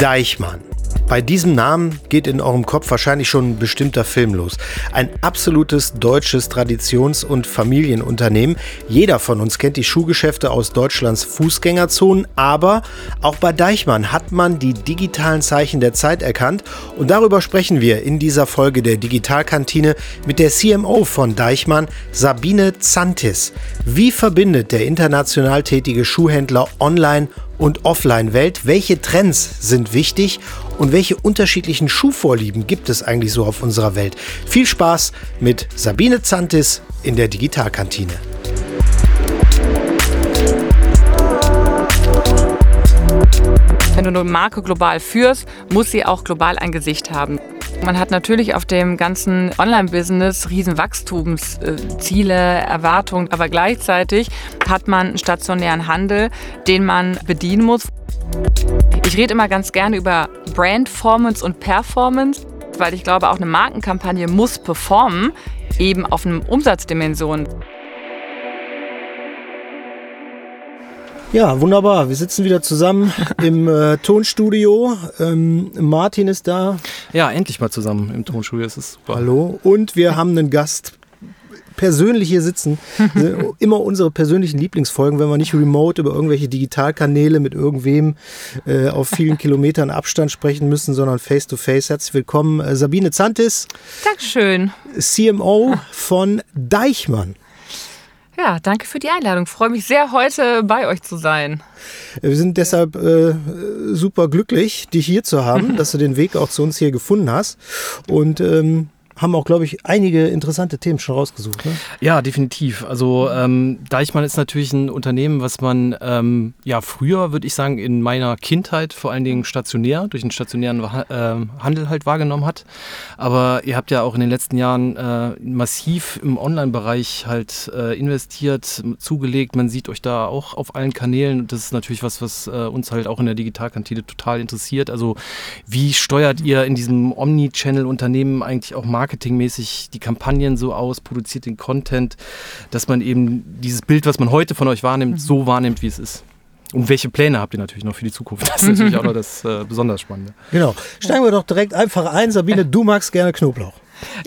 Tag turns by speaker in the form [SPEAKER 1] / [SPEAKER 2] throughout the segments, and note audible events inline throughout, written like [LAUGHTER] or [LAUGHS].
[SPEAKER 1] Deichmann. Bei diesem Namen geht in eurem Kopf wahrscheinlich schon ein bestimmter Film los. Ein absolutes deutsches Traditions- und Familienunternehmen. Jeder von uns kennt die Schuhgeschäfte aus Deutschlands Fußgängerzonen, aber auch bei Deichmann hat man die digitalen Zeichen der Zeit erkannt und darüber sprechen wir in dieser Folge der Digitalkantine mit der CMO von Deichmann, Sabine Zantis. Wie verbindet der international tätige Schuhhändler online und Offline-Welt? Welche Trends sind wichtig und welche unterschiedlichen Schuhvorlieben gibt es eigentlich so auf unserer Welt? Viel Spaß mit Sabine Zantis in der Digitalkantine.
[SPEAKER 2] Wenn du eine Marke global führst, muss sie auch global ein Gesicht haben. Man hat natürlich auf dem ganzen Online-Business riesen Wachstumsziele, Erwartungen, aber gleichzeitig hat man einen stationären Handel, den man bedienen muss. Ich rede immer ganz gerne über Brandformance und Performance, weil ich glaube, auch eine Markenkampagne muss performen, eben auf einem Umsatzdimension.
[SPEAKER 1] Ja, wunderbar. Wir sitzen wieder zusammen [LAUGHS] im äh, Tonstudio. Ähm, Martin ist da.
[SPEAKER 3] Ja, endlich mal zusammen im Tonstudio. Das ist super.
[SPEAKER 1] Hallo. Und wir haben einen Gast persönlich hier sitzen. [LAUGHS] Immer unsere persönlichen Lieblingsfolgen, wenn wir nicht remote über irgendwelche Digitalkanäle mit irgendwem äh, auf vielen [LAUGHS] Kilometern Abstand sprechen müssen, sondern face to face. Herzlich willkommen, äh, Sabine Zantis.
[SPEAKER 2] Dankeschön.
[SPEAKER 1] CMO von Deichmann.
[SPEAKER 2] Ja, danke für die Einladung. Ich freue mich sehr, heute bei euch zu sein.
[SPEAKER 1] Wir sind deshalb äh, super glücklich, dich hier zu haben, [LAUGHS] dass du den Weg auch zu uns hier gefunden hast. Und ähm, haben auch, glaube ich, einige interessante Themen schon rausgesucht. Ne?
[SPEAKER 3] Ja, definitiv. Also ähm, Deichmann ist natürlich ein Unternehmen, was man ja früher, würde ich sagen, in meiner Kindheit vor allen Dingen stationär, durch den stationären äh, Handel halt wahrgenommen hat. Aber ihr habt ja auch in den letzten Jahren äh, massiv im Online-Bereich halt äh, investiert, zugelegt. Man sieht euch da auch auf allen Kanälen. Das ist natürlich was, was äh, uns halt auch in der Digitalkantine total interessiert. Also wie steuert ihr in diesem Omni-Channel-Unternehmen eigentlich auch Marketing? Marketingmäßig die Kampagnen so aus, produziert den Content, dass man eben dieses Bild, was man heute von euch wahrnimmt, mhm. so wahrnimmt, wie es ist. Und welche Pläne habt ihr natürlich noch für die Zukunft? [LAUGHS] Das ist natürlich auch noch das äh, besonders Spannende.
[SPEAKER 1] Genau. Steigen wir doch direkt einfach ein. Sabine, [LAUGHS] du magst gerne Knoblauch.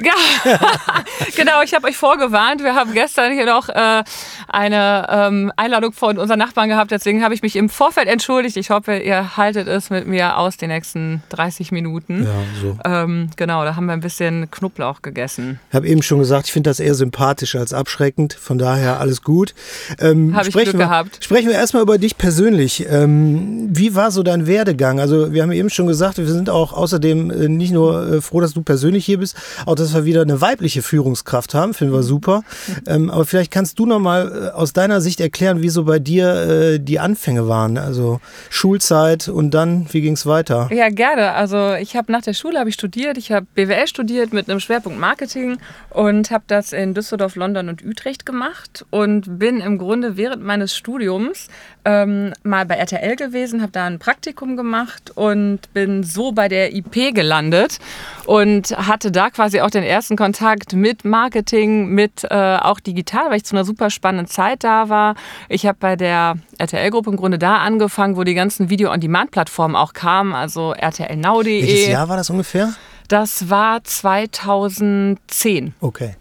[SPEAKER 2] Ja, [LAUGHS] genau, ich habe euch vorgewarnt. Wir haben gestern hier noch äh, eine ähm, Einladung von unseren Nachbarn gehabt. Deswegen habe ich mich im Vorfeld entschuldigt. Ich hoffe, ihr haltet es mit mir aus die nächsten 30 Minuten. Ja, so. Ähm, genau, da haben wir ein bisschen Knoblauch gegessen.
[SPEAKER 1] Ich habe eben schon gesagt, ich finde das eher sympathisch als abschreckend. Von daher alles gut.
[SPEAKER 2] Ähm, habe ich Glück wir, gehabt.
[SPEAKER 1] Sprechen wir erstmal über dich persönlich. Ähm, wie war so dein Werdegang? Also wir haben eben schon gesagt, wir sind auch außerdem äh, nicht nur äh, froh, dass du persönlich hier bist, auch dass wir wieder eine weibliche Führungskraft haben, finden wir mhm. super. Ähm, aber vielleicht kannst du noch mal äh, aus deiner Sicht erklären, wie so bei dir äh, die Anfänge waren, also Schulzeit und dann, wie ging es weiter?
[SPEAKER 2] Ja, gerne. Also ich habe nach der Schule habe ich studiert, ich habe BWL studiert mit einem Schwerpunkt Marketing und habe das in Düsseldorf, London und Utrecht gemacht und bin im Grunde während meines Studiums ähm, mal bei RTL gewesen, habe da ein Praktikum gemacht und bin so bei der IP gelandet und hatte da quasi auch den ersten Kontakt mit Marketing, mit äh, auch digital, weil ich zu einer super spannenden Zeit da war. Ich habe bei der RTL-Gruppe im Grunde da angefangen, wo die ganzen Video-on-Demand-Plattformen auch kamen, also rtlnow.de.
[SPEAKER 1] Welches Jahr war das ungefähr?
[SPEAKER 2] Das war 2010.
[SPEAKER 1] Okay.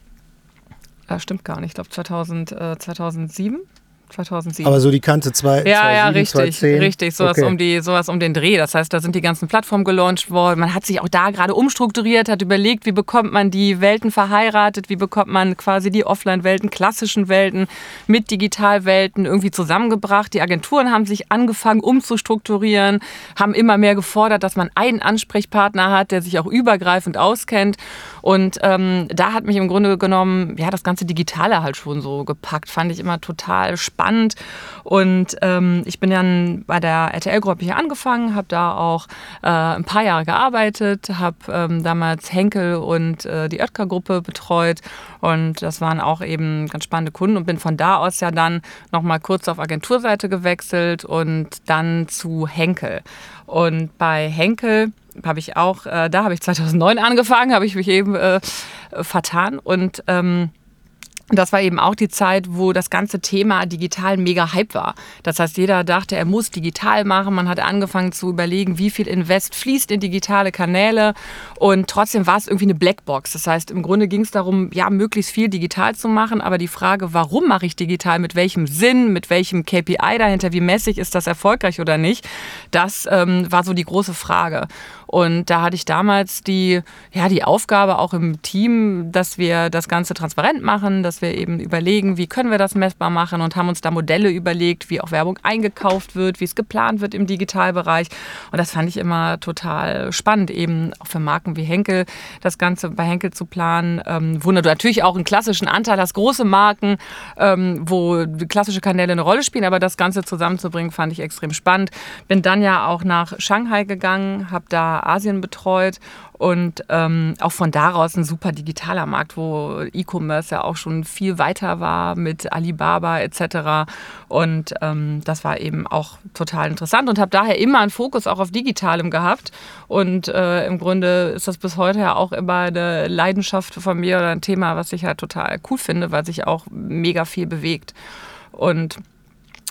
[SPEAKER 2] Das stimmt gar nicht. Ich glaube 2000, äh, 2007. 2007.
[SPEAKER 1] Aber so die Kante 2.
[SPEAKER 2] Ja, 2007, ja, richtig, 2010. richtig. Sowas, okay. um die, sowas um den Dreh. Das heißt, da sind die ganzen Plattformen gelauncht worden. Man hat sich auch da gerade umstrukturiert, hat überlegt, wie bekommt man die Welten verheiratet, wie bekommt man quasi die Offline-Welten, klassischen Welten mit Digitalwelten irgendwie zusammengebracht. Die Agenturen haben sich angefangen umzustrukturieren, haben immer mehr gefordert, dass man einen Ansprechpartner hat, der sich auch übergreifend auskennt. Und ähm, da hat mich im Grunde genommen, ja, das ganze Digitale halt schon so gepackt. Fand ich immer total spannend spannend. Und ähm, ich bin dann bei der RTL-Gruppe hier angefangen, habe da auch äh, ein paar Jahre gearbeitet, habe ähm, damals Henkel und äh, die Oetker-Gruppe betreut. Und das waren auch eben ganz spannende Kunden und bin von da aus ja dann nochmal kurz auf Agenturseite gewechselt und dann zu Henkel. Und bei Henkel habe ich auch, äh, da habe ich 2009 angefangen, habe ich mich eben äh, vertan und ähm, das war eben auch die Zeit, wo das ganze Thema digital mega Hype war. Das heißt, jeder dachte, er muss digital machen. Man hat angefangen zu überlegen, wie viel Invest fließt in digitale Kanäle. Und trotzdem war es irgendwie eine Blackbox. Das heißt, im Grunde ging es darum, ja, möglichst viel digital zu machen. Aber die Frage, warum mache ich digital, mit welchem Sinn, mit welchem KPI dahinter, wie messig ist das erfolgreich oder nicht, das ähm, war so die große Frage. Und da hatte ich damals die, ja, die Aufgabe auch im Team, dass wir das Ganze transparent machen, dass wir eben überlegen, wie können wir das messbar machen und haben uns da Modelle überlegt, wie auch Werbung eingekauft wird, wie es geplant wird im Digitalbereich. Und das fand ich immer total spannend, eben auch für Marken wie Henkel, das Ganze bei Henkel zu planen, ähm, wo du natürlich auch einen klassischen Anteil hast, große Marken, ähm, wo klassische Kanäle eine Rolle spielen, aber das Ganze zusammenzubringen, fand ich extrem spannend. Bin dann ja auch nach Shanghai gegangen, habe da Asien betreut und ähm, auch von daraus ein super digitaler Markt, wo E-Commerce ja auch schon viel weiter war mit Alibaba etc. Und ähm, das war eben auch total interessant und habe daher immer einen Fokus auch auf Digitalem gehabt. Und äh, im Grunde ist das bis heute ja auch immer eine Leidenschaft von mir oder ein Thema, was ich halt total cool finde, weil sich auch mega viel bewegt. Und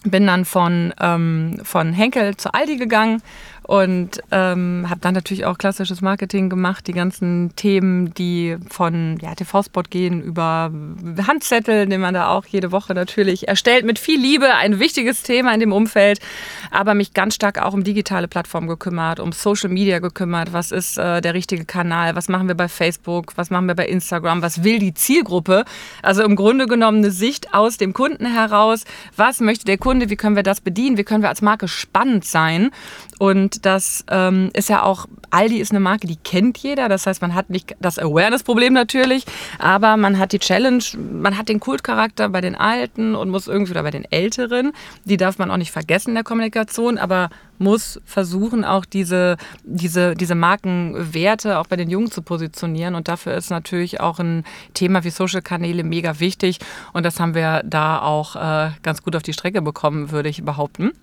[SPEAKER 2] bin dann von, ähm, von Henkel zu Aldi gegangen und ähm, habe dann natürlich auch klassisches Marketing gemacht, die ganzen Themen, die von ja, TV-Spot gehen über Handzettel, den man da auch jede Woche natürlich erstellt, mit viel Liebe, ein wichtiges Thema in dem Umfeld, aber mich ganz stark auch um digitale Plattformen gekümmert, um Social Media gekümmert, was ist äh, der richtige Kanal, was machen wir bei Facebook, was machen wir bei Instagram, was will die Zielgruppe, also im Grunde genommen eine Sicht aus dem Kunden heraus, was möchte der Kunde, wie können wir das bedienen, wie können wir als Marke spannend sein und das ähm, ist ja auch, Aldi ist eine Marke, die kennt jeder. Das heißt, man hat nicht das Awareness-Problem natürlich, aber man hat die Challenge, man hat den Kultcharakter bei den Alten und muss irgendwie oder bei den Älteren. Die darf man auch nicht vergessen in der Kommunikation, aber muss versuchen, auch diese, diese, diese Markenwerte auch bei den Jungen zu positionieren. Und dafür ist natürlich auch ein Thema wie Social-Kanäle mega wichtig. Und das haben wir da auch äh, ganz gut auf die Strecke bekommen, würde ich behaupten.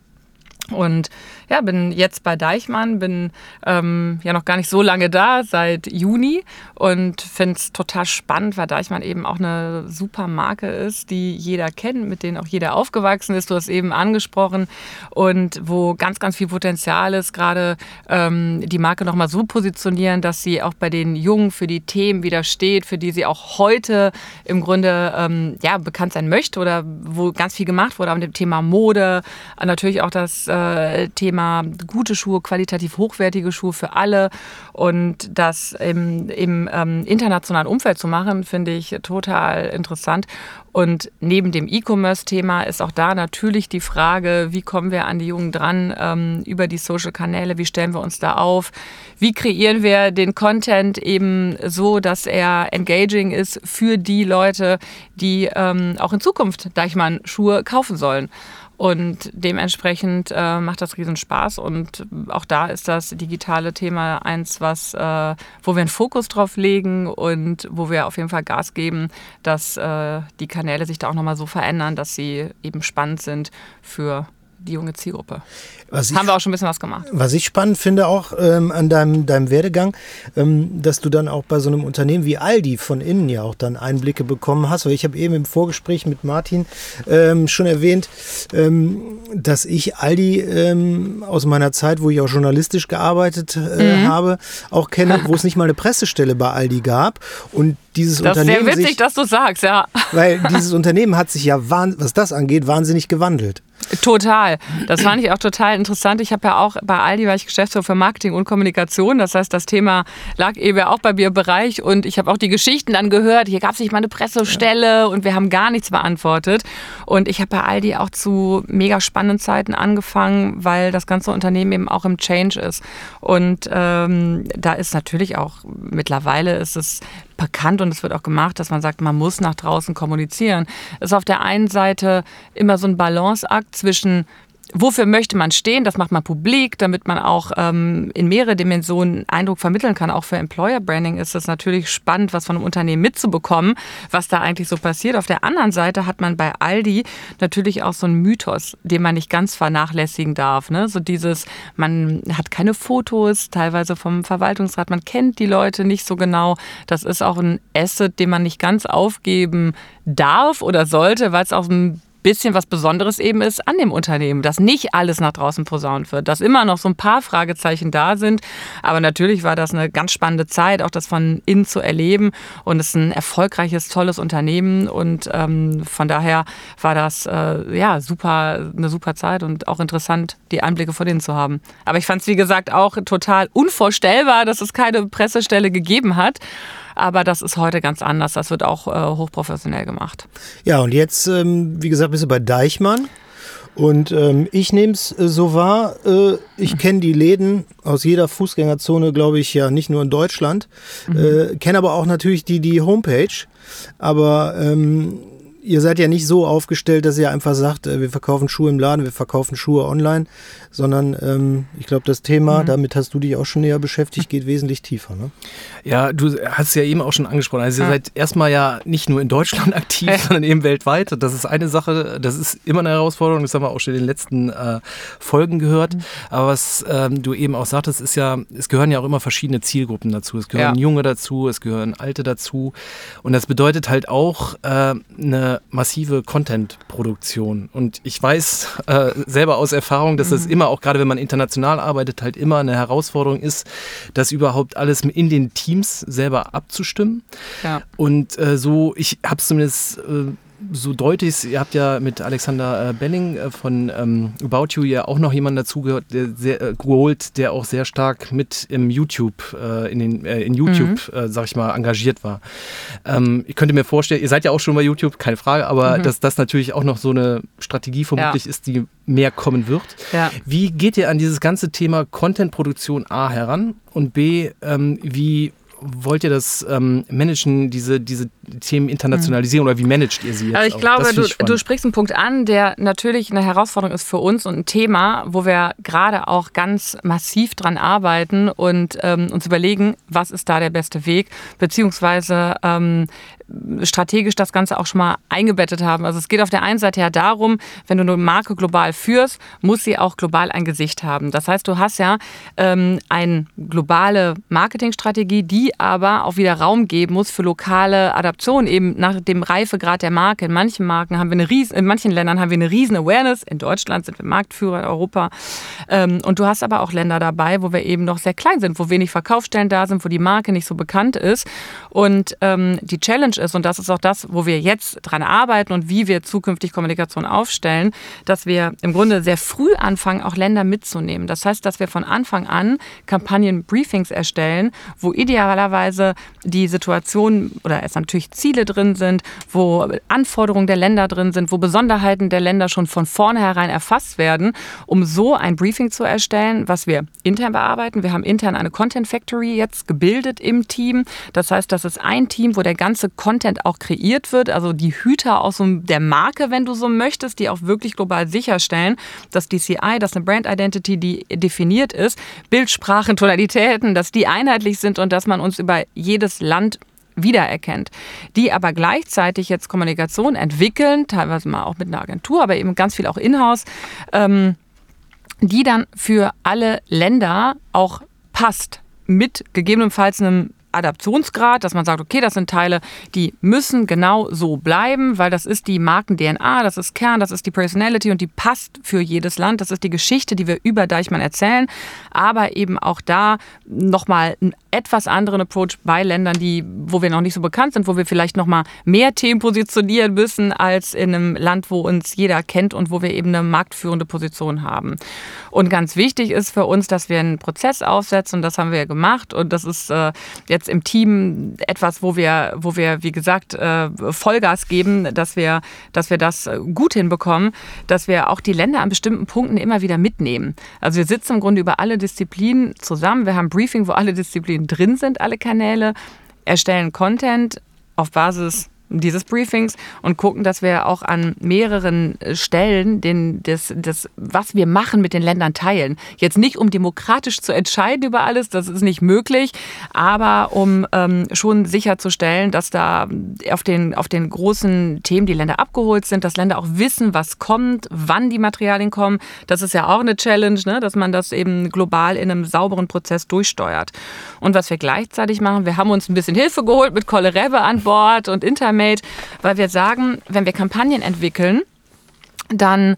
[SPEAKER 2] Und ja, bin jetzt bei Deichmann, bin ähm, ja noch gar nicht so lange da, seit Juni und finde es total spannend, weil Deichmann eben auch eine super Marke ist, die jeder kennt, mit denen auch jeder aufgewachsen ist. Du hast eben angesprochen und wo ganz, ganz viel Potenzial ist, gerade ähm, die Marke nochmal so positionieren, dass sie auch bei den Jungen für die Themen wieder steht, für die sie auch heute im Grunde ähm, ja, bekannt sein möchte oder wo ganz viel gemacht wurde, an dem Thema Mode, natürlich auch das äh, äh, Thema gute Schuhe, qualitativ hochwertige Schuhe für alle und das im, im ähm, internationalen Umfeld zu machen, finde ich total interessant. Und neben dem E-Commerce-Thema ist auch da natürlich die Frage, wie kommen wir an die Jungen dran ähm, über die Social-Kanäle, wie stellen wir uns da auf, wie kreieren wir den Content eben so, dass er engaging ist für die Leute, die ähm, auch in Zukunft Deichmann Schuhe kaufen sollen. Und dementsprechend äh, macht das riesen Spaß. Und auch da ist das digitale Thema eins, was, äh, wo wir einen Fokus drauf legen und wo wir auf jeden Fall Gas geben, dass äh, die Kanäle sich da auch nochmal so verändern, dass sie eben spannend sind für die junge Zielgruppe. Was Haben ich, wir auch schon ein bisschen was gemacht.
[SPEAKER 1] Was ich spannend finde auch ähm, an deinem, deinem Werdegang, ähm, dass du dann auch bei so einem Unternehmen wie Aldi von innen ja auch dann Einblicke bekommen hast. Weil ich habe eben im Vorgespräch mit Martin ähm, schon erwähnt, ähm, dass ich Aldi ähm, aus meiner Zeit, wo ich auch journalistisch gearbeitet äh, mhm. habe, auch kenne, wo es nicht mal eine Pressestelle bei Aldi gab. Und dieses
[SPEAKER 2] das
[SPEAKER 1] Unternehmen.
[SPEAKER 2] Das ist sehr witzig, sich, dass du sagst, ja.
[SPEAKER 1] Weil [LAUGHS] dieses Unternehmen hat sich ja, was das angeht, wahnsinnig gewandelt.
[SPEAKER 2] Total. Das fand ich auch total interessant. Ich habe ja auch bei Aldi war ich Geschäftsführer für Marketing und Kommunikation. Das heißt, das Thema lag eben auch bei mir im Bereich und ich habe auch die Geschichten dann gehört. Hier gab es nicht mal eine Pressestelle ja. und wir haben gar nichts beantwortet. Und ich habe bei Aldi auch zu mega spannenden Zeiten angefangen, weil das ganze Unternehmen eben auch im Change ist. Und ähm, da ist natürlich auch mittlerweile ist es bekannt und es wird auch gemacht, dass man sagt, man muss nach draußen kommunizieren. Es ist auf der einen Seite immer so ein Balanceakt zwischen wofür möchte man stehen? Das macht man publik, damit man auch ähm, in mehrere Dimensionen Eindruck vermitteln kann. Auch für Employer Branding ist es natürlich spannend, was von einem Unternehmen mitzubekommen, was da eigentlich so passiert. Auf der anderen Seite hat man bei Aldi natürlich auch so einen Mythos, den man nicht ganz vernachlässigen darf. Ne? So dieses, man hat keine Fotos, teilweise vom Verwaltungsrat, man kennt die Leute nicht so genau. Das ist auch ein Asset, den man nicht ganz aufgeben darf oder sollte, weil es auch ein bisschen was Besonderes eben ist an dem Unternehmen, dass nicht alles nach draußen posaunt wird, dass immer noch so ein paar Fragezeichen da sind. Aber natürlich war das eine ganz spannende Zeit, auch das von innen zu erleben. Und es ist ein erfolgreiches, tolles Unternehmen. Und ähm, von daher war das äh, ja super, eine super Zeit und auch interessant, die Einblicke von innen zu haben. Aber ich fand es, wie gesagt, auch total unvorstellbar, dass es keine Pressestelle gegeben hat. Aber das ist heute ganz anders. Das wird auch äh, hochprofessionell gemacht.
[SPEAKER 1] Ja, und jetzt, ähm, wie gesagt, bist du bei Deichmann. Und ähm, ich nehme es äh, so wahr, äh, ich kenne die Läden aus jeder Fußgängerzone, glaube ich, ja nicht nur in Deutschland. Mhm. Äh, kenne aber auch natürlich die, die Homepage. Aber ähm, ihr seid ja nicht so aufgestellt, dass ihr einfach sagt, äh, wir verkaufen Schuhe im Laden, wir verkaufen Schuhe online, sondern ähm, ich glaube, das Thema, mhm. damit hast du dich auch schon näher beschäftigt, geht wesentlich tiefer. Ne?
[SPEAKER 3] Ja, du hast es ja eben auch schon angesprochen. Also ihr seid erstmal ja nicht nur in Deutschland [LAUGHS] aktiv, sondern eben weltweit. Das ist eine Sache, das ist immer eine Herausforderung, das haben wir auch schon in den letzten äh, Folgen gehört. Mhm. Aber was ähm, du eben auch sagtest, ist ja, es gehören ja auch immer verschiedene Zielgruppen dazu. Es gehören ja. Junge dazu, es gehören Alte dazu. Und das bedeutet halt auch äh, eine massive Content-Produktion. Und ich weiß äh, selber aus Erfahrung, dass das mhm. immer, auch gerade wenn man international arbeitet, halt immer eine Herausforderung ist, das überhaupt alles in den Teams selber abzustimmen. Ja. Und äh, so, ich habe es zumindest äh, so deutlich, ihr habt ja mit Alexander äh, Benning äh, von ähm, About You ja auch noch jemanden dazu gehört, der sehr, äh, geholt, der auch sehr stark mit im YouTube, äh, in, den, äh, in YouTube, mhm. äh, sag ich mal, engagiert war. Ähm, ich könnte mir vorstellen, ihr seid ja auch schon bei YouTube, keine Frage, aber mhm. dass das natürlich auch noch so eine Strategie vermutlich ja. ist, die mehr kommen wird. Ja. Wie geht ihr an dieses ganze Thema Content-Produktion A heran und B, ähm, wie wollt ihr das ähm, managen, diese, diese Themen internationalisieren mhm. oder wie managt ihr sie jetzt?
[SPEAKER 2] Also ich glaube, du, du, sprichst einen Punkt an, der natürlich eine Herausforderung ist für uns und ein Thema, wo wir gerade auch ganz massiv dran arbeiten und ähm, uns überlegen, was ist da der beste Weg, beziehungsweise ähm, strategisch das Ganze auch schon mal eingebettet haben. Also es geht auf der einen Seite ja darum, wenn du eine Marke global führst, muss sie auch global ein Gesicht haben. Das heißt, du hast ja ähm, eine globale Marketingstrategie, die aber auch wieder Raum geben muss für lokale Adaptionen, eben nach dem Reifegrad der Marke. In manchen Marken haben wir eine riesen, in manchen Ländern haben wir eine riesen Awareness. In Deutschland sind wir Marktführer in Europa. Ähm, und du hast aber auch Länder dabei, wo wir eben noch sehr klein sind, wo wenig Verkaufsstellen da sind, wo die Marke nicht so bekannt ist. Und ähm, die Challenge ist, und das ist auch das, wo wir jetzt dran arbeiten und wie wir zukünftig Kommunikation aufstellen, dass wir im Grunde sehr früh anfangen, auch Länder mitzunehmen. Das heißt, dass wir von Anfang an Kampagnen-Briefings erstellen, wo idealerweise die Situation oder es natürlich Ziele drin sind, wo Anforderungen der Länder drin sind, wo Besonderheiten der Länder schon von vornherein erfasst werden, um so ein Briefing zu erstellen, was wir intern bearbeiten. Wir haben intern eine Content Factory jetzt gebildet im Team. Das heißt, das ist ein Team, wo der ganze Content auch kreiert wird, also die Hüter aus der Marke, wenn du so möchtest, die auch wirklich global sicherstellen, dass die CI, dass eine Brand Identity, die definiert ist, Bildsprachen, Tonalitäten, dass die einheitlich sind und dass man uns über jedes Land wiedererkennt, die aber gleichzeitig jetzt Kommunikation entwickeln, teilweise mal auch mit einer Agentur, aber eben ganz viel auch in-house, ähm, die dann für alle Länder auch passt mit gegebenenfalls einem Adaptionsgrad, dass man sagt, okay, das sind Teile, die müssen genau so bleiben, weil das ist die Marken-DNA, das ist Kern, das ist die Personality und die passt für jedes Land. Das ist die Geschichte, die wir über Deichmann erzählen, aber eben auch da nochmal einen etwas anderen Approach bei Ländern, die, wo wir noch nicht so bekannt sind, wo wir vielleicht nochmal mehr Themen positionieren müssen als in einem Land, wo uns jeder kennt und wo wir eben eine marktführende Position haben. Und ganz wichtig ist für uns, dass wir einen Prozess aufsetzen und das haben wir gemacht und das ist äh, jetzt im Team etwas, wo wir, wo wir, wie gesagt, äh, Vollgas geben, dass wir, dass wir das gut hinbekommen, dass wir auch die Länder an bestimmten Punkten immer wieder mitnehmen. Also wir sitzen im Grunde über alle Disziplinen zusammen. Wir haben ein Briefing, wo alle Disziplinen drin sind, alle Kanäle, erstellen Content auf Basis dieses Briefings und gucken, dass wir auch an mehreren äh, Stellen den, das, das, was wir machen, mit den Ländern teilen. Jetzt nicht, um demokratisch zu entscheiden über alles, das ist nicht möglich, aber um ähm, schon sicherzustellen, dass da auf den, auf den großen Themen die Länder abgeholt sind, dass Länder auch wissen, was kommt, wann die Materialien kommen. Das ist ja auch eine Challenge, ne? dass man das eben global in einem sauberen Prozess durchsteuert. Und was wir gleichzeitig machen, wir haben uns ein bisschen Hilfe geholt mit Kolle Rebbe an Bord und Intermate, weil wir sagen, wenn wir Kampagnen entwickeln, dann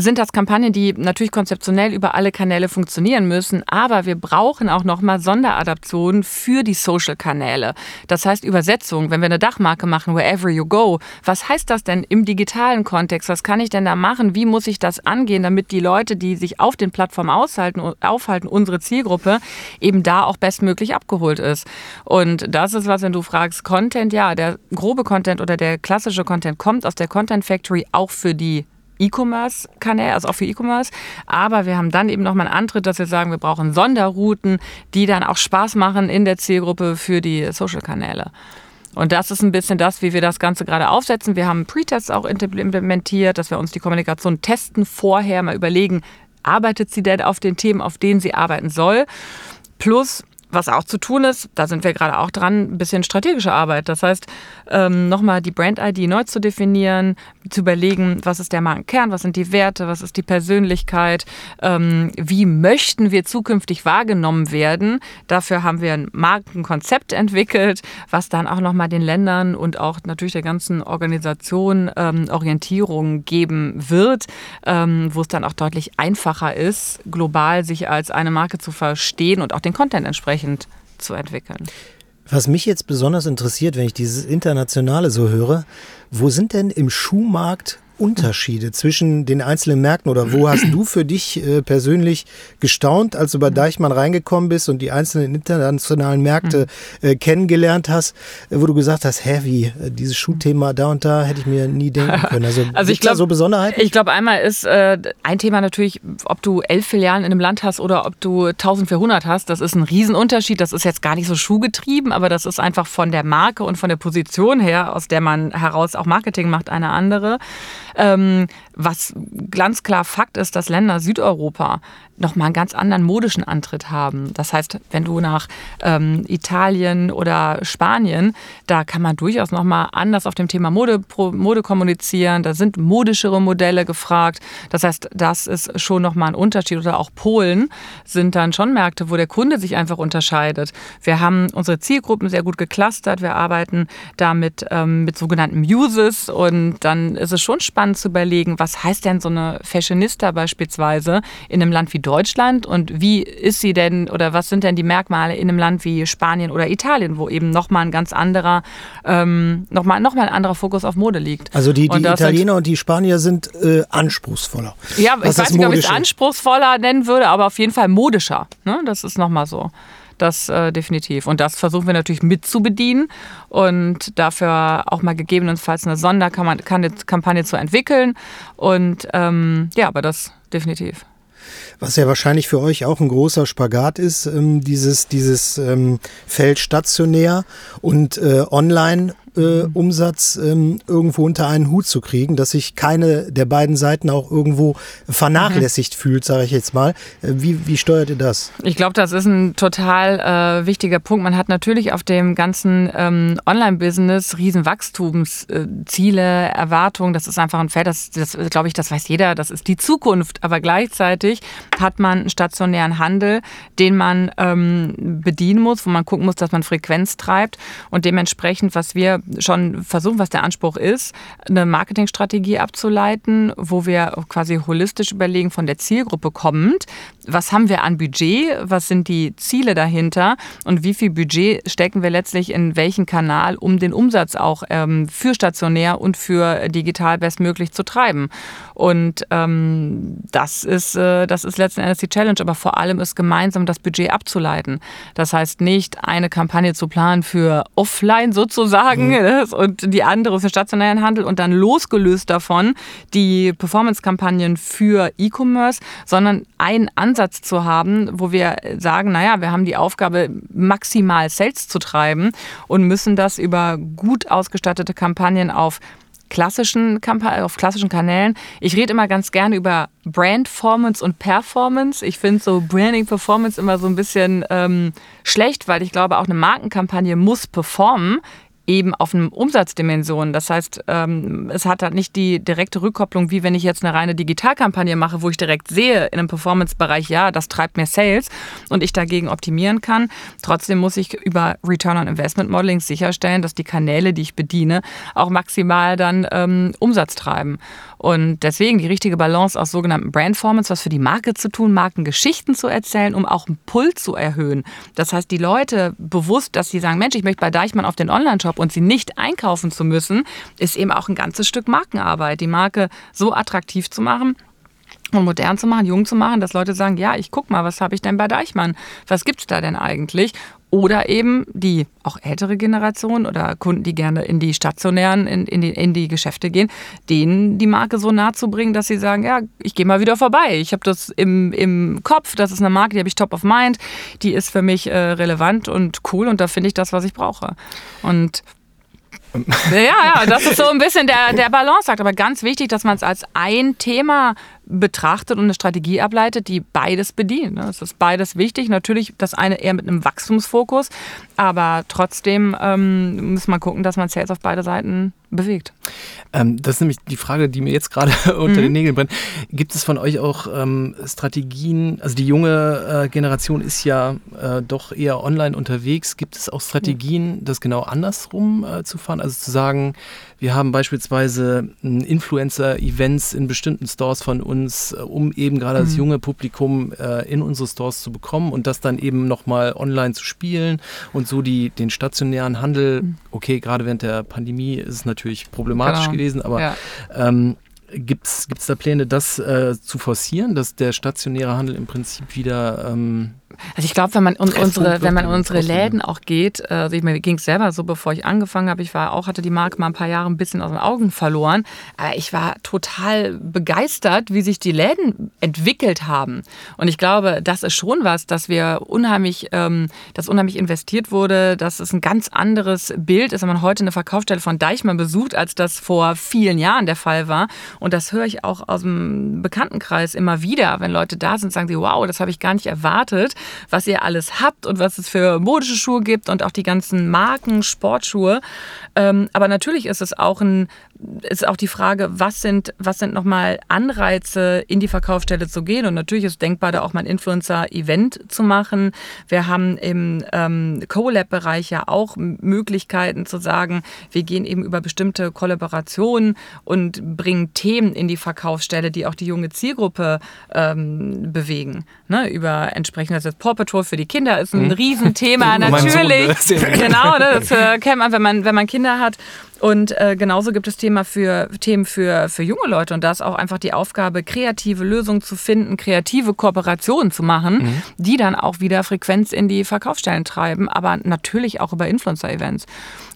[SPEAKER 2] sind das Kampagnen, die natürlich konzeptionell über alle Kanäle funktionieren müssen, aber wir brauchen auch nochmal Sonderadaptionen für die Social-Kanäle. Das heißt Übersetzung, wenn wir eine Dachmarke machen, wherever you go, was heißt das denn im digitalen Kontext? Was kann ich denn da machen? Wie muss ich das angehen, damit die Leute, die sich auf den Plattformen aufhalten, unsere Zielgruppe, eben da auch bestmöglich abgeholt ist? Und das ist was, wenn du fragst, Content, ja, der grobe Content oder der klassische Content kommt aus der Content Factory auch für die E-Commerce-Kanäle, also auch für E-Commerce. Aber wir haben dann eben nochmal einen Antritt, dass wir sagen, wir brauchen Sonderrouten, die dann auch Spaß machen in der Zielgruppe für die Social-Kanäle. Und das ist ein bisschen das, wie wir das Ganze gerade aufsetzen. Wir haben Pre-Tests auch implementiert, dass wir uns die Kommunikation testen, vorher mal überlegen, arbeitet sie denn auf den Themen, auf denen sie arbeiten soll. Plus was auch zu tun ist, da sind wir gerade auch dran, ein bisschen strategische Arbeit. Das heißt, ähm, nochmal die Brand-ID neu zu definieren, zu überlegen, was ist der Markenkern, was sind die Werte, was ist die Persönlichkeit, ähm, wie möchten wir zukünftig wahrgenommen werden. Dafür haben wir ein Markenkonzept entwickelt, was dann auch nochmal den Ländern und auch natürlich der ganzen Organisation ähm, Orientierung geben wird, ähm, wo es dann auch deutlich einfacher ist, global sich als eine Marke zu verstehen und auch den Content entsprechend entsprechend zu entwickeln.
[SPEAKER 1] Was mich jetzt besonders interessiert, wenn ich dieses Internationale so höre, wo sind denn im Schuhmarkt Unterschiede zwischen den einzelnen Märkten oder wo hast du für dich äh, persönlich gestaunt, als du bei Deichmann reingekommen bist und die einzelnen internationalen Märkte äh, kennengelernt hast, wo du gesagt hast, hä, wie, äh, dieses Schuhthema da und da hätte ich mir nie denken [LAUGHS] können. Also,
[SPEAKER 2] also ich glaube, so Besonderheiten? Ich glaube, einmal ist äh, ein Thema natürlich, ob du elf Filialen in einem Land hast oder ob du 1400 hast, das ist ein Riesenunterschied. Das ist jetzt gar nicht so schuhgetrieben, aber das ist einfach von der Marke und von der Position her, aus der man heraus auch Marketing macht, eine andere. Ähm, was ganz klar Fakt ist, dass Länder Südeuropa nochmal einen ganz anderen modischen Antritt haben. Das heißt, wenn du nach ähm, Italien oder Spanien, da kann man durchaus nochmal anders auf dem Thema Mode, Mode kommunizieren. Da sind modischere Modelle gefragt. Das heißt, das ist schon nochmal ein Unterschied. Oder auch Polen sind dann schon Märkte, wo der Kunde sich einfach unterscheidet. Wir haben unsere Zielgruppen sehr gut geclustert. Wir arbeiten damit ähm, mit sogenannten Muses und dann ist es schon spannend zu überlegen, was heißt denn so eine Fashionista beispielsweise in einem Land wie Deutschland und wie ist sie denn oder was sind denn die Merkmale in einem Land wie Spanien oder Italien, wo eben nochmal ein ganz anderer, ähm, nochmal noch mal ein anderer Fokus auf Mode liegt.
[SPEAKER 1] Also die, die Italiener und die Spanier sind äh, anspruchsvoller.
[SPEAKER 2] Ja, ich weiß nicht, ob ich es anspruchsvoller nennen würde, aber auf jeden Fall modischer. Ne? Das ist nochmal so. Das äh, definitiv. Und das versuchen wir natürlich mit zu bedienen und dafür auch mal gegebenenfalls eine Sonderkampagne zu entwickeln. Und ähm, ja, aber das definitiv.
[SPEAKER 1] Was ja wahrscheinlich für euch auch ein großer Spagat ist, ähm, dieses, dieses ähm, Feld stationär und äh, online äh, Umsatz ähm, irgendwo unter einen Hut zu kriegen, dass sich keine der beiden Seiten auch irgendwo vernachlässigt mhm. fühlt, sage ich jetzt mal. Äh, wie, wie steuert ihr das?
[SPEAKER 2] Ich glaube, das ist ein total äh, wichtiger Punkt. Man hat natürlich auf dem ganzen ähm, Online-Business riesen Wachstumsziele, Erwartungen. Das ist einfach ein Feld, das, das glaube ich, das weiß jeder, das ist die Zukunft. Aber gleichzeitig hat man einen stationären Handel, den man ähm, bedienen muss, wo man gucken muss, dass man Frequenz treibt und dementsprechend, was schon versuchen, was der Anspruch ist, eine Marketingstrategie abzuleiten, wo wir quasi holistisch überlegen, von der Zielgruppe kommend, was haben wir an Budget, was sind die Ziele dahinter und wie viel Budget stecken wir letztlich in welchen Kanal, um den Umsatz auch ähm, für stationär und für digital bestmöglich zu treiben. Und ähm, das, ist, äh, das ist letzten Endes die Challenge, aber vor allem ist gemeinsam das Budget abzuleiten. Das heißt nicht eine Kampagne zu planen für offline sozusagen mhm. und die andere für stationären Handel und dann losgelöst davon die Performance-Kampagnen für E-Commerce, sondern ein Ansatz Ansatz zu haben, wo wir sagen, naja, wir haben die Aufgabe, maximal Sales zu treiben und müssen das über gut ausgestattete Kampagnen auf klassischen auf klassischen Kanälen. Ich rede immer ganz gerne über Brandformance und Performance. Ich finde so Branding Performance immer so ein bisschen ähm, schlecht, weil ich glaube, auch eine Markenkampagne muss performen eben auf einem Umsatzdimension. Das heißt, ähm, es hat halt nicht die direkte Rückkopplung, wie wenn ich jetzt eine reine Digitalkampagne mache, wo ich direkt sehe in einem Performance-Bereich, ja, das treibt mir Sales und ich dagegen optimieren kann. Trotzdem muss ich über Return on Investment Modeling sicherstellen, dass die Kanäle, die ich bediene, auch maximal dann ähm, Umsatz treiben. Und deswegen die richtige Balance aus sogenannten Brandformance, was für die Marke zu tun, Markengeschichten zu erzählen, um auch einen Pull zu erhöhen. Das heißt, die Leute bewusst, dass sie sagen, Mensch, ich möchte bei Deichmann auf den Online-Shop und sie nicht einkaufen zu müssen, ist eben auch ein ganzes Stück Markenarbeit. Die Marke so attraktiv zu machen, und modern zu machen, jung zu machen, dass Leute sagen, ja, ich guck mal, was habe ich denn bei Deichmann? Was gibt's da denn eigentlich? Oder eben die auch ältere Generation oder Kunden, die gerne in die stationären, in, in, die, in die Geschäfte gehen, denen die Marke so nahe zu bringen, dass sie sagen, ja, ich gehe mal wieder vorbei. Ich habe das im, im Kopf, das ist eine Marke, die habe ich top of mind, die ist für mich äh, relevant und cool und da finde ich das, was ich brauche. Und [LAUGHS] ja, ja, das ist so ein bisschen der, der Balance. Aber ganz wichtig, dass man es als ein Thema betrachtet und eine Strategie ableitet, die beides bedient. Ne? Es ist beides wichtig. Natürlich das eine eher mit einem Wachstumsfokus, aber trotzdem ähm, muss man gucken, dass man Sales auf beide Seiten bewegt.
[SPEAKER 3] Ähm, das ist nämlich die Frage, die mir jetzt gerade [LAUGHS] unter mhm. den Nägeln brennt. Gibt es von euch auch ähm, Strategien? Also die junge äh, Generation ist ja äh, doch eher online unterwegs. Gibt es auch Strategien, das genau andersrum äh, zu fahren? Also zu sagen, wir haben beispielsweise Influencer-Events in bestimmten Stores von uns, äh, um eben gerade mhm. das junge Publikum äh, in unsere Stores zu bekommen und das dann eben nochmal online zu spielen und so die, den stationären Handel, mhm. okay, gerade während der Pandemie ist es natürlich problematisch genau. gewesen, aber ja. ähm, Gibt es da Pläne, das äh, zu forcieren, dass der stationäre Handel im Prinzip wieder ähm,
[SPEAKER 2] also ich glaube, wenn man un unsere, wenn man unsere Läden auch geht, äh, also ich, mir ging es selber so, bevor ich angefangen habe, ich war auch, hatte die Marke mal ein paar Jahre ein bisschen aus den Augen verloren. Aber ich war total begeistert, wie sich die Läden entwickelt haben. Und ich glaube, das ist schon was, dass wir unheimlich, ähm, dass unheimlich investiert wurde, dass es ein ganz anderes Bild ist, wenn man heute eine Verkaufsstelle von Deichmann besucht, als das vor vielen Jahren der Fall war. Und das höre ich auch aus dem Bekanntenkreis immer wieder, wenn Leute da sind, sagen sie, wow, das habe ich gar nicht erwartet was ihr alles habt und was es für modische Schuhe gibt und auch die ganzen Marken, Sportschuhe. Ähm, aber natürlich ist es auch ein ist auch die Frage, was sind, was sind nochmal Anreize, in die Verkaufsstelle zu gehen? Und natürlich ist denkbar, da auch mal ein Influencer-Event zu machen. Wir haben im ähm, Co-Lab-Bereich ja auch Möglichkeiten zu sagen, wir gehen eben über bestimmte Kollaborationen und bringen Themen in die Verkaufsstelle, die auch die junge Zielgruppe ähm, bewegen. Ne? Über entsprechend, das Paw Patrol für die Kinder ist ein mhm. Riesenthema, [LAUGHS] natürlich. [LAUGHS] Genau, ne? das äh, kennt man, wenn man, wenn man Kinder hat. Und äh, genauso gibt es Thema für, Themen für, für junge Leute. Und da ist auch einfach die Aufgabe, kreative Lösungen zu finden, kreative Kooperationen zu machen, mhm. die dann auch wieder Frequenz in die Verkaufsstellen treiben, aber natürlich auch über Influencer-Events.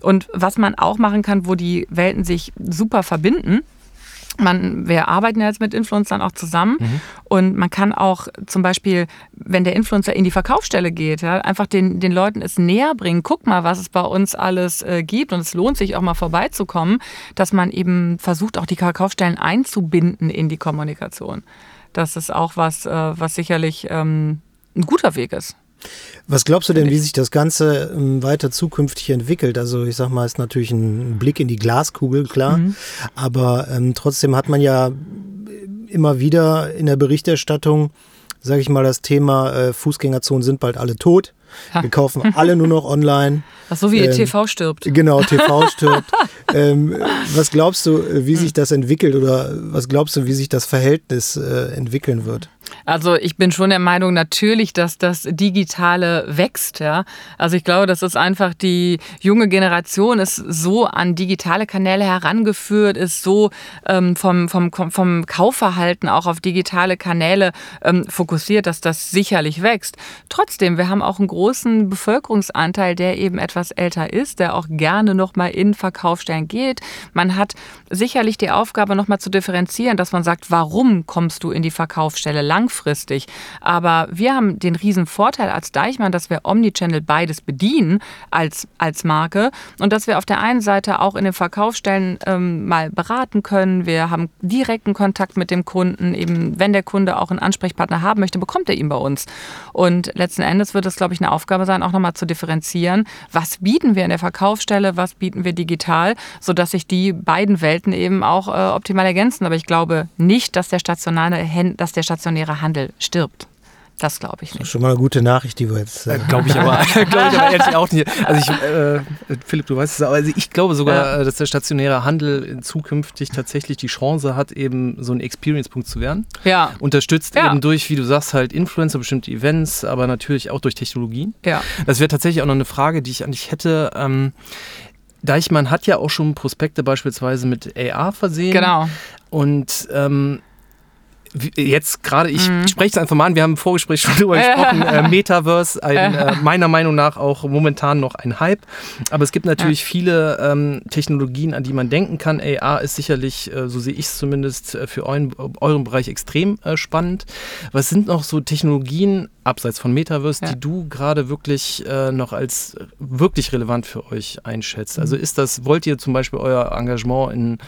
[SPEAKER 2] Und was man auch machen kann, wo die Welten sich super verbinden, man, wir arbeiten ja jetzt mit Influencern auch zusammen mhm. und man kann auch zum Beispiel, wenn der Influencer in die Verkaufsstelle geht, ja, einfach den, den Leuten es näher bringen. Guck mal, was es bei uns alles äh, gibt und es lohnt sich auch mal vorbeizukommen, dass man eben versucht, auch die Verkaufsstellen einzubinden in die Kommunikation. Das ist auch was, äh, was sicherlich ähm, ein guter Weg ist.
[SPEAKER 1] Was glaubst du denn, wie sich das Ganze ähm, weiter zukünftig entwickelt? Also ich sag mal, ist natürlich ein Blick in die Glaskugel, klar. Mhm. Aber ähm, trotzdem hat man ja immer wieder in der Berichterstattung, sage ich mal, das Thema äh, Fußgängerzonen sind bald alle tot. Wir kaufen alle nur noch online.
[SPEAKER 2] Ach so wie ähm, TV stirbt.
[SPEAKER 1] Genau, TV [LAUGHS] stirbt. ähm, was glaubst du, wie sich das entwickelt oder was glaubst du, wie sich das Verhältnis äh, entwickeln wird?
[SPEAKER 2] Also ich bin schon der Meinung natürlich, dass das Digitale wächst. Ja? Also ich glaube, das ist einfach die junge Generation ist so an digitale Kanäle herangeführt, ist so ähm, vom, vom, vom Kaufverhalten auch auf digitale Kanäle ähm, fokussiert, dass das sicherlich wächst. Trotzdem, wir haben auch ein großes großen Bevölkerungsanteil, der eben etwas älter ist, der auch gerne nochmal in Verkaufsstellen geht. Man hat sicherlich die Aufgabe, nochmal zu differenzieren, dass man sagt, warum kommst du in die Verkaufsstelle langfristig? Aber wir haben den riesen Vorteil als Deichmann, dass wir Omnichannel beides bedienen als, als Marke und dass wir auf der einen Seite auch in den Verkaufsstellen ähm, mal beraten können. Wir haben direkten Kontakt mit dem Kunden. Eben, wenn der Kunde auch einen Ansprechpartner haben möchte, bekommt er ihn bei uns. Und letzten Endes wird es, glaube ich, eine Aufgabe sein, auch nochmal zu differenzieren, was bieten wir in der Verkaufsstelle, was bieten wir digital, sodass sich die beiden Welten eben auch äh, optimal ergänzen. Aber ich glaube nicht, dass der stationäre, dass der stationäre Handel stirbt. Das glaube ich nicht.
[SPEAKER 1] schon mal eine gute Nachricht, die wir jetzt.
[SPEAKER 3] Äh, glaube ich, aber, [LAUGHS] [LAUGHS] glaub ich aber ehrlich auch nicht. Also ich, äh, Philipp, du weißt es, aber also ich glaube sogar, ja. dass der stationäre Handel zukünftig tatsächlich die Chance hat, eben so ein Experience-Punkt zu werden.
[SPEAKER 2] Ja.
[SPEAKER 3] Unterstützt ja. eben durch, wie du sagst, halt Influencer, bestimmte Events, aber natürlich auch durch Technologien.
[SPEAKER 2] Ja.
[SPEAKER 3] Das wäre tatsächlich auch noch eine Frage, die ich an dich hätte. Ähm, Deichmann hat ja auch schon Prospekte beispielsweise mit AR versehen.
[SPEAKER 2] Genau.
[SPEAKER 3] Und ähm, jetzt gerade, ich mhm. spreche es einfach mal an, wir haben im Vorgespräch schon drüber gesprochen, äh, Metaverse, ein, äh, meiner Meinung nach auch momentan noch ein Hype. Aber es gibt natürlich ja. viele ähm, Technologien, an die man denken kann. AR ist sicherlich, äh, so sehe ich es zumindest, äh, für euren, euren Bereich extrem äh, spannend. Was sind noch so Technologien, abseits von Metaverse, ja. die du gerade wirklich äh, noch als wirklich relevant für euch einschätzt? Also mhm. ist das, wollt ihr zum Beispiel euer Engagement in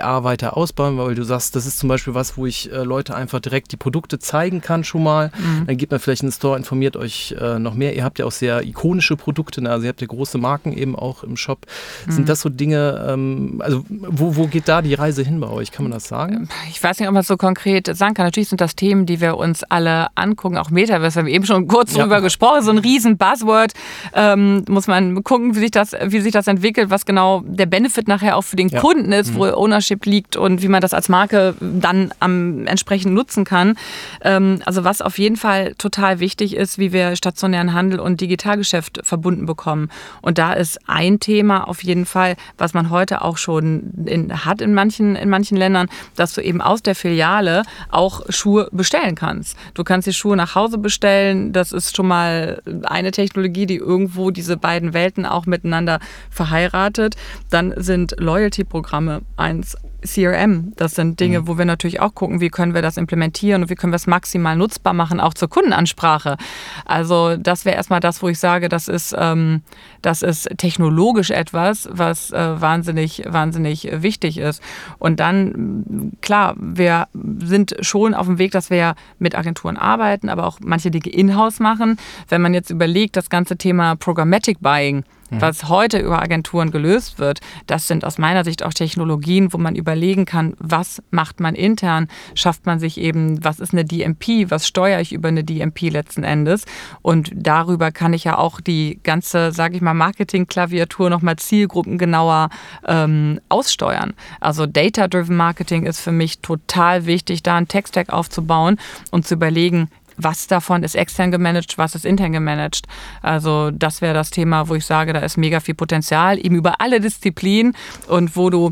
[SPEAKER 3] AR weiter ausbauen, weil du sagst, das ist zum Beispiel was, wo ich äh, Leute einfach direkt die Produkte zeigen kann schon mal. Mhm. Dann geht man vielleicht in den Store, informiert euch äh, noch mehr. Ihr habt ja auch sehr ikonische Produkte, ne? also ihr habt ja große Marken eben auch im Shop. Mhm. Sind das so Dinge, ähm, also wo, wo geht da die Reise hin bei euch? Kann man das sagen?
[SPEAKER 2] Ich weiß nicht, ob man es so konkret sagen kann. Natürlich sind das Themen, die wir uns alle angucken, auch Metaverse wir haben eben schon kurz ja. drüber gesprochen, so ein riesen Buzzword. Ähm, muss man gucken, wie sich, das, wie sich das entwickelt, was genau der Benefit nachher auch für den ja. Kunden ist, mhm. wo Ownership liegt und wie man das als Marke dann am entsprechend nutzen kann. Ähm, also was auf jeden Fall total wichtig ist, wie wir stationären Handel und Digitalgeschäft verbunden bekommen. Und da ist ein Thema auf jeden Fall, was man heute auch schon in, hat in manchen, in manchen Ländern, dass du eben aus der Filiale auch Schuhe bestellen kannst. Du kannst die Schuhe nach Hause bestellen das ist schon mal eine Technologie, die irgendwo diese beiden Welten auch miteinander verheiratet. Dann sind Loyalty-Programme eins CRM. Das sind Dinge, mhm. wo wir natürlich auch gucken, wie können wir das implementieren und wie können wir es maximal nutzbar machen, auch zur Kundenansprache. Also das wäre erstmal das, wo ich sage, das ist, ähm, das ist technologisch etwas, was äh, wahnsinnig, wahnsinnig wichtig ist. Und dann, klar, wir sind schon auf dem Weg, dass wir mit Agenturen arbeiten, aber auch manche Dinge in-house machen. Wenn man jetzt überlegt, das ganze Thema Programmatic Buying, Mhm. Was heute über Agenturen gelöst wird, das sind aus meiner Sicht auch Technologien, wo man überlegen kann, was macht man intern, schafft man sich eben, was ist eine DMP, was steuere ich über eine DMP letzten Endes und darüber kann ich ja auch die ganze, sage ich mal, Marketing-Klaviatur nochmal zielgruppengenauer ähm, aussteuern. Also Data-Driven Marketing ist für mich total wichtig, da einen Tech-Stack aufzubauen und zu überlegen, was davon ist extern gemanagt, was ist intern gemanagt. Also das wäre das Thema, wo ich sage, da ist mega viel Potenzial, eben über alle Disziplinen und wo du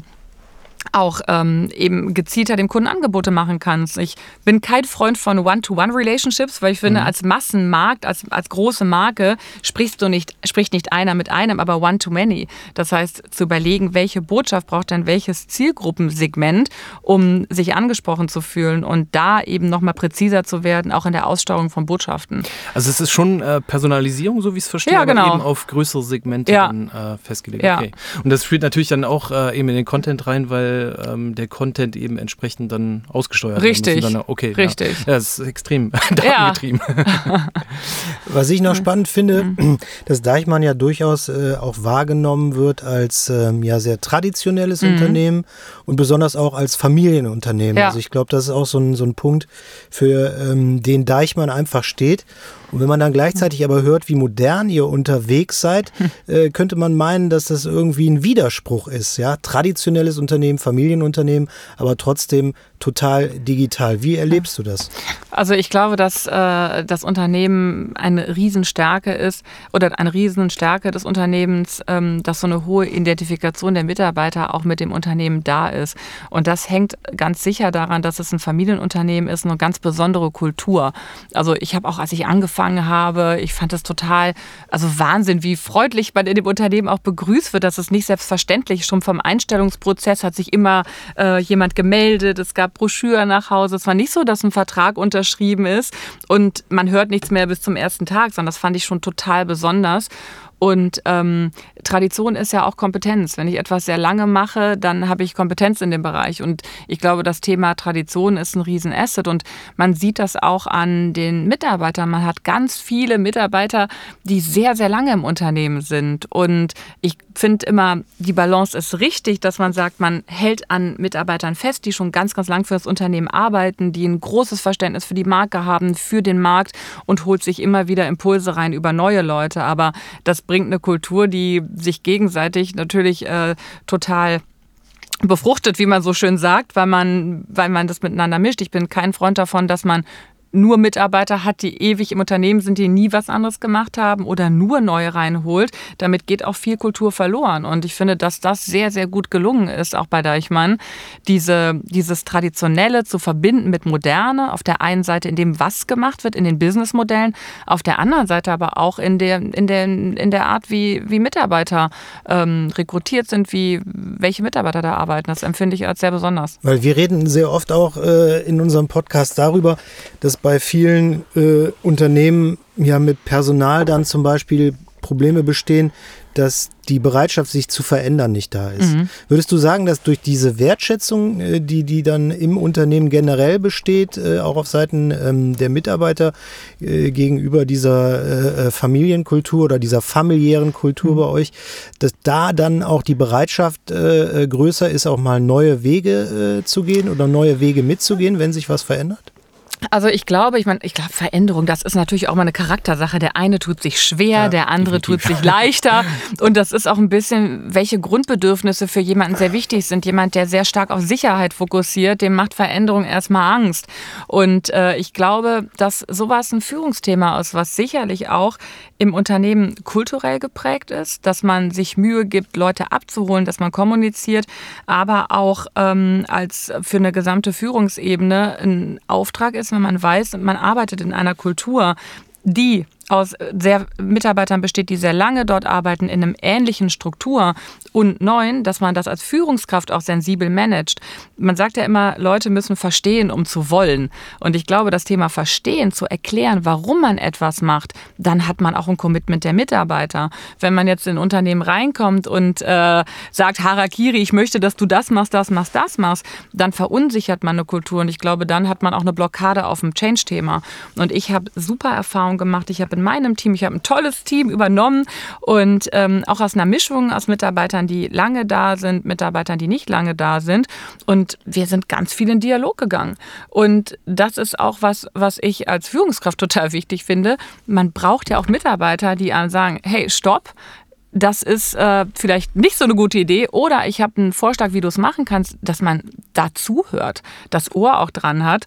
[SPEAKER 2] auch ähm, eben gezielter dem Kunden Angebote machen kannst. Ich bin kein Freund von One-to-One-Relationships, weil ich finde, mhm. als Massenmarkt, als, als große Marke sprichst du nicht, spricht nicht einer mit einem, aber One-to-Many. Das heißt, zu überlegen, welche Botschaft braucht dann welches Zielgruppensegment, um sich angesprochen zu fühlen und da eben nochmal präziser zu werden, auch in der Aussteuerung von Botschaften.
[SPEAKER 3] Also es ist schon äh, Personalisierung, so wie ich es verstehe,
[SPEAKER 2] ja, genau.
[SPEAKER 3] aber eben auf größere Segmente ja. dann, äh, festgelegt. Ja. Okay. Und das spielt natürlich dann auch äh, eben in den Content rein, weil ähm, der Content eben entsprechend dann ausgesteuert
[SPEAKER 2] Richtig.
[SPEAKER 3] Dann, okay,
[SPEAKER 2] Richtig.
[SPEAKER 3] Ja, ja das ist extrem [LAUGHS] datengetrieben.
[SPEAKER 2] Ja. [LAUGHS]
[SPEAKER 1] Was ich noch spannend finde, mhm. [CLEARS THROAT] dass Deichmann ja durchaus äh, auch wahrgenommen wird als ähm, ja sehr traditionelles mhm. Unternehmen und besonders auch als Familienunternehmen. Ja. Also ich glaube, das ist auch so ein, so ein Punkt, für ähm, den Deichmann einfach steht. Und wenn man dann gleichzeitig aber hört, wie modern ihr unterwegs seid, [LAUGHS] äh, könnte man meinen, dass das irgendwie ein Widerspruch ist. Ja, traditionelles Unternehmen, Familienunternehmen, aber trotzdem total digital. Wie erlebst du das?
[SPEAKER 2] Also ich glaube, dass äh, das Unternehmen eine Riesenstärke ist oder eine Riesenstärke des Unternehmens, ähm, dass so eine hohe Identifikation der Mitarbeiter auch mit dem Unternehmen da ist. Und das hängt ganz sicher daran, dass es ein Familienunternehmen ist, eine ganz besondere Kultur. Also ich habe auch, als ich angefangen habe, ich fand das total, also Wahnsinn, wie freundlich man in dem Unternehmen auch begrüßt wird. Das ist nicht selbstverständlich. Schon vom Einstellungsprozess hat sich immer äh, jemand gemeldet. Es gab Broschüre nach Hause. Es war nicht so, dass ein Vertrag unterschrieben ist und man hört nichts mehr bis zum ersten Tag, sondern das fand ich schon total besonders. Und ähm, Tradition ist ja auch Kompetenz. Wenn ich etwas sehr lange mache, dann habe ich Kompetenz in dem Bereich. Und ich glaube, das Thema Tradition ist ein Riesenasset. Und man sieht das auch an den Mitarbeitern. Man hat ganz viele Mitarbeiter, die sehr, sehr lange im Unternehmen sind. Und ich finde immer, die Balance ist richtig, dass man sagt, man hält an Mitarbeitern fest, die schon ganz, ganz lang für das Unternehmen arbeiten, die ein großes Verständnis für die Marke haben, für den Markt und holt sich immer wieder Impulse rein über neue Leute. Aber das bringt eine Kultur, die sich gegenseitig natürlich äh, total befruchtet, wie man so schön sagt, weil man, weil man das miteinander mischt. Ich bin kein Freund davon, dass man nur Mitarbeiter hat, die ewig im Unternehmen sind, die nie was anderes gemacht haben oder nur neue reinholt. Damit geht auch viel Kultur verloren. Und ich finde, dass das sehr, sehr gut gelungen ist, auch bei Deichmann, diese, dieses Traditionelle zu verbinden mit Moderne. Auf der einen Seite in dem, was gemacht wird, in den Businessmodellen, auf der anderen Seite aber auch in der, in der, in der Art, wie, wie Mitarbeiter ähm, rekrutiert sind, wie welche Mitarbeiter da arbeiten. Das empfinde ich als sehr besonders.
[SPEAKER 1] Weil wir reden sehr oft auch äh, in unserem Podcast darüber, dass bei vielen äh, Unternehmen ja mit Personal dann zum Beispiel Probleme bestehen, dass die Bereitschaft, sich zu verändern, nicht da ist. Mhm. Würdest du sagen, dass durch diese Wertschätzung, äh, die, die dann im Unternehmen generell besteht, äh, auch auf Seiten ähm, der Mitarbeiter äh, gegenüber dieser Familienkultur oder dieser familiären Kultur mhm. bei euch, dass da dann auch die Bereitschaft größer ist, auch mal neue Wege zu gehen oder neue Wege mitzugehen, wenn sich was verändert?
[SPEAKER 2] Also ich glaube, ich meine, ich glaube, Veränderung, das ist natürlich auch mal eine Charaktersache. Der eine tut sich schwer, ja, der andere definitiv. tut sich leichter. [LAUGHS] Und das ist auch ein bisschen, welche Grundbedürfnisse für jemanden sehr wichtig sind. Jemand, der sehr stark auf Sicherheit fokussiert, dem macht Veränderung erstmal Angst. Und äh, ich glaube, dass sowas ein Führungsthema ist, was sicherlich auch im Unternehmen kulturell geprägt ist, dass man sich Mühe gibt, Leute abzuholen, dass man kommuniziert, aber auch ähm, als für eine gesamte Führungsebene ein Auftrag ist, wenn man weiß, man arbeitet in einer Kultur, die aus sehr Mitarbeitern besteht, die sehr lange dort arbeiten, in einem ähnlichen Struktur und neun, dass man das als Führungskraft auch sensibel managt. Man sagt ja immer, Leute müssen verstehen, um zu wollen. Und ich glaube, das Thema Verstehen, zu erklären, warum man etwas macht, dann hat man auch ein Commitment der Mitarbeiter. Wenn man jetzt in ein Unternehmen reinkommt und äh, sagt, Harakiri, ich möchte, dass du das machst, das machst, das machst, dann verunsichert man eine Kultur. Und ich glaube, dann hat man auch eine Blockade auf dem Change-Thema. Und ich habe super Erfahrungen gemacht. Ich habe in meinem Team. Ich habe ein tolles Team übernommen und ähm, auch aus einer Mischung aus Mitarbeitern, die lange da sind, Mitarbeitern, die nicht lange da sind. Und wir sind ganz viel in Dialog gegangen. Und das ist auch was, was ich als Führungskraft total wichtig finde. Man braucht ja auch Mitarbeiter, die einem sagen, hey, stopp, das ist äh, vielleicht nicht so eine gute Idee oder ich habe einen Vorschlag, wie du es machen kannst, dass man dazu hört, das Ohr auch dran hat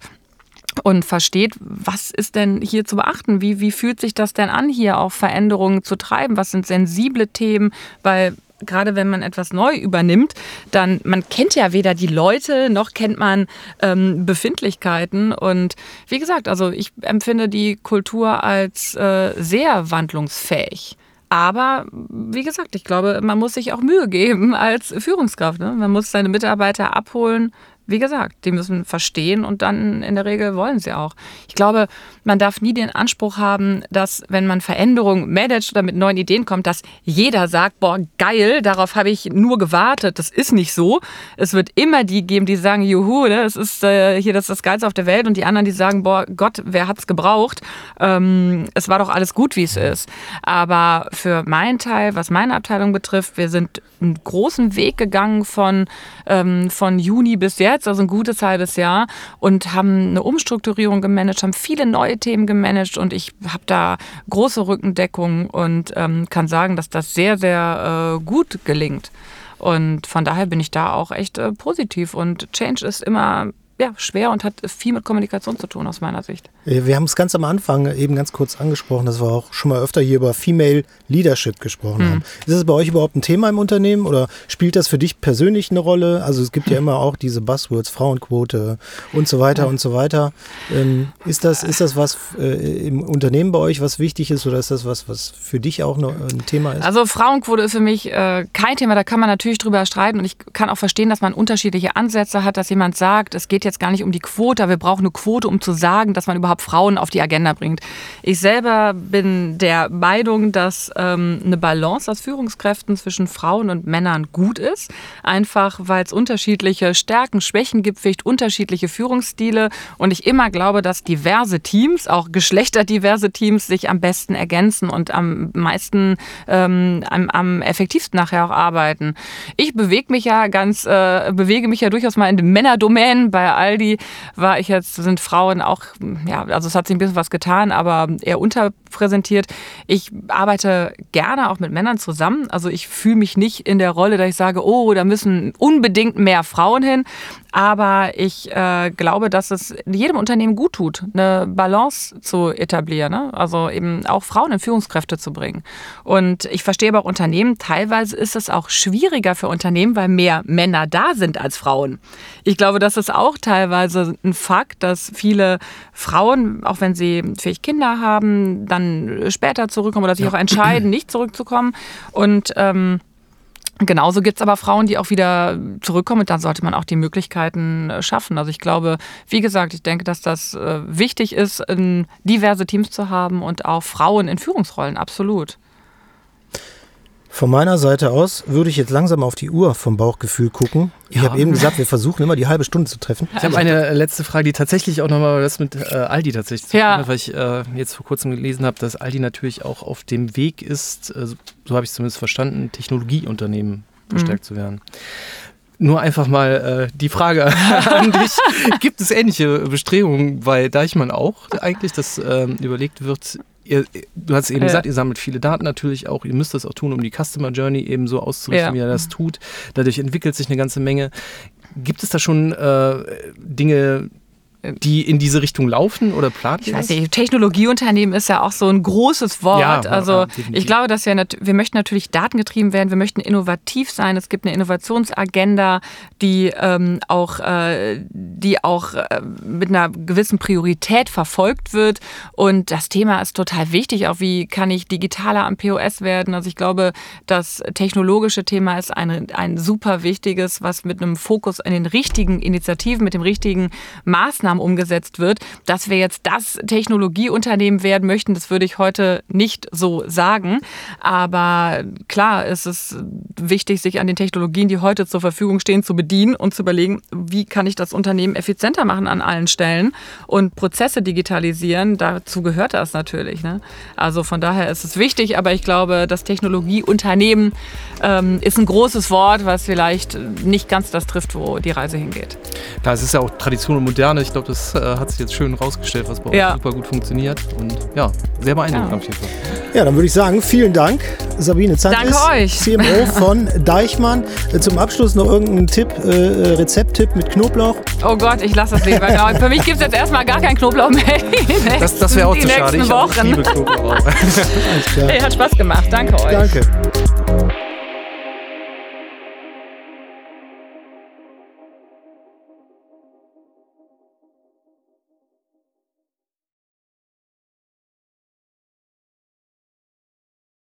[SPEAKER 2] und versteht, was ist denn hier zu beachten? Wie, wie fühlt sich das denn an, hier auch Veränderungen zu treiben? Was sind sensible Themen? Weil gerade wenn man etwas neu übernimmt, dann man kennt ja weder die Leute noch kennt man ähm, Befindlichkeiten. Und wie gesagt, also ich empfinde die Kultur als äh, sehr wandlungsfähig. Aber wie gesagt, ich glaube, man muss sich auch Mühe geben als Führungskraft. Ne? Man muss seine Mitarbeiter abholen, wie gesagt, die müssen verstehen und dann in der Regel wollen sie auch. Ich glaube, man darf nie den Anspruch haben, dass wenn man Veränderungen managt oder mit neuen Ideen kommt, dass jeder sagt, boah, geil, darauf habe ich nur gewartet. Das ist nicht so. Es wird immer die geben, die sagen, juhu, ne, es ist äh, hier das, ist das Geilste auf der Welt und die anderen, die sagen, boah, Gott, wer hat's gebraucht? Ähm, es war doch alles gut, wie es ist. Aber für meinen Teil, was meine Abteilung betrifft, wir sind einen großen Weg gegangen von, ähm, von Juni bis jetzt, also ein gutes halbes Jahr und haben eine Umstrukturierung gemanagt, haben viele neue Themen gemanagt und ich habe da große Rückendeckung und ähm, kann sagen, dass das sehr, sehr äh, gut gelingt. Und von daher bin ich da auch echt äh, positiv. Und Change ist immer ja, schwer und hat viel mit Kommunikation zu tun aus meiner Sicht.
[SPEAKER 1] Wir haben es ganz am Anfang eben ganz kurz angesprochen, dass wir auch schon mal öfter hier über Female Leadership gesprochen mhm. haben. Ist das bei euch überhaupt ein Thema im Unternehmen oder spielt das für dich persönlich eine Rolle? Also es gibt ja immer auch diese Buzzwords, Frauenquote und so weiter und so weiter. Ähm, ist, das, ist das was äh, im Unternehmen bei euch, was wichtig ist oder ist das was, was für dich auch ein Thema ist?
[SPEAKER 2] Also Frauenquote ist für mich äh, kein Thema, da kann man natürlich drüber streiten und ich kann auch verstehen, dass man unterschiedliche Ansätze hat, dass jemand sagt, es geht jetzt gar nicht um die Quote, wir brauchen eine Quote, um zu sagen, dass man überhaupt Frauen auf die Agenda bringt. Ich selber bin der Meinung, dass ähm, eine Balance aus Führungskräften zwischen Frauen und Männern gut ist. Einfach, weil es unterschiedliche Stärken, Schwächen gibt, vielleicht unterschiedliche Führungsstile. Und ich immer glaube, dass diverse Teams, auch geschlechterdiverse Teams, sich am besten ergänzen und am meisten, ähm, am, am effektivsten nachher auch arbeiten. Ich bewege mich ja ganz, äh, bewege mich ja durchaus mal in den Männerdomänen bei Aldi war ich jetzt, sind Frauen auch, ja, also es hat sich ein bisschen was getan, aber eher unterpräsentiert. Ich arbeite gerne auch mit Männern zusammen. Also ich fühle mich nicht in der Rolle, dass ich sage, oh, da müssen unbedingt mehr Frauen hin. Aber ich äh, glaube, dass es jedem Unternehmen gut tut, eine Balance zu etablieren. Ne? Also eben auch Frauen in Führungskräfte zu bringen. Und ich verstehe aber auch Unternehmen, teilweise ist es auch schwieriger für Unternehmen, weil mehr Männer da sind als Frauen. Ich glaube, das ist auch teilweise ein Fakt, dass viele Frauen, auch wenn sie vielleicht Kinder haben, dann später zurückkommen oder sich auch entscheiden, nicht zurückzukommen. Und ähm, Genauso gibt es aber Frauen, die auch wieder zurückkommen und dann sollte man auch die Möglichkeiten äh, schaffen. Also ich glaube, wie gesagt, ich denke, dass das äh, wichtig ist, diverse Teams zu haben und auch Frauen in Führungsrollen, absolut.
[SPEAKER 1] Von meiner Seite aus würde ich jetzt langsam auf die Uhr vom Bauchgefühl gucken. Ich ja. habe eben gesagt, wir versuchen immer die halbe Stunde zu treffen.
[SPEAKER 3] Ich habe eine letzte Frage, die tatsächlich auch nochmal das mit äh, Aldi tatsächlich zu tun hat, weil ich äh, jetzt vor kurzem gelesen habe, dass Aldi natürlich auch auf dem Weg ist, äh, so habe ich es zumindest verstanden, Technologieunternehmen bestärkt mhm. zu werden. Nur einfach mal äh, die Frage [LAUGHS] an dich. Gibt es ähnliche Bestrebungen bei Deichmann auch eigentlich, dass ähm, überlegt wird, ihr, du hast eben ja. gesagt, ihr sammelt viele Daten natürlich auch. Ihr müsst das auch tun, um die Customer Journey eben so auszurichten, ja. wie ihr das tut. Dadurch entwickelt sich eine ganze Menge. Gibt es da schon äh, Dinge, die in diese Richtung laufen oder planen?
[SPEAKER 2] Ich weiß nicht, Technologieunternehmen ist ja auch so ein großes Wort. Ja, also ja, ich glaube, dass wir, wir möchten natürlich datengetrieben werden, wir möchten innovativ sein. Es gibt eine Innovationsagenda, die ähm, auch, äh, die auch äh, mit einer gewissen Priorität verfolgt wird. Und das Thema ist total wichtig. Auch wie kann ich digitaler am POS werden? Also ich glaube, das technologische Thema ist ein, ein super wichtiges, was mit einem Fokus in den richtigen Initiativen, mit dem richtigen Maßnahmen Maßnahmen umgesetzt wird. Dass wir jetzt das Technologieunternehmen werden möchten, das würde ich heute nicht so sagen. Aber klar, es ist wichtig, sich an den Technologien, die heute zur Verfügung stehen, zu bedienen und zu überlegen, wie kann ich das Unternehmen effizienter machen an allen Stellen und Prozesse digitalisieren. Dazu gehört das natürlich. Ne? Also von daher ist es wichtig, aber ich glaube, das Technologieunternehmen ähm, ist ein großes Wort, was vielleicht nicht ganz das trifft, wo die Reise hingeht.
[SPEAKER 3] Klar, es ist ja auch Tradition und Moderne. Ich glaube, das äh, hat sich jetzt schön rausgestellt, was bei ja. euch super gut funktioniert. Und ja, sehr beeindruckend ja. auf jeden Fall.
[SPEAKER 1] Ja, dann würde ich sagen, vielen Dank, Sabine Zantis,
[SPEAKER 2] Danke euch.
[SPEAKER 1] CMO von [LAUGHS] Deichmann. Äh, zum Abschluss noch irgendein Tipp, äh, Rezepttipp mit Knoblauch?
[SPEAKER 2] Oh Gott, ich lasse das lieber. Für mich gibt es jetzt erstmal gar keinen Knoblauch mehr.
[SPEAKER 3] das, das wäre auch zu schade.
[SPEAKER 2] Ich liebe Knoblauch. [LAUGHS] Alles klar. Hey, hat Spaß gemacht. Danke euch.
[SPEAKER 1] Danke.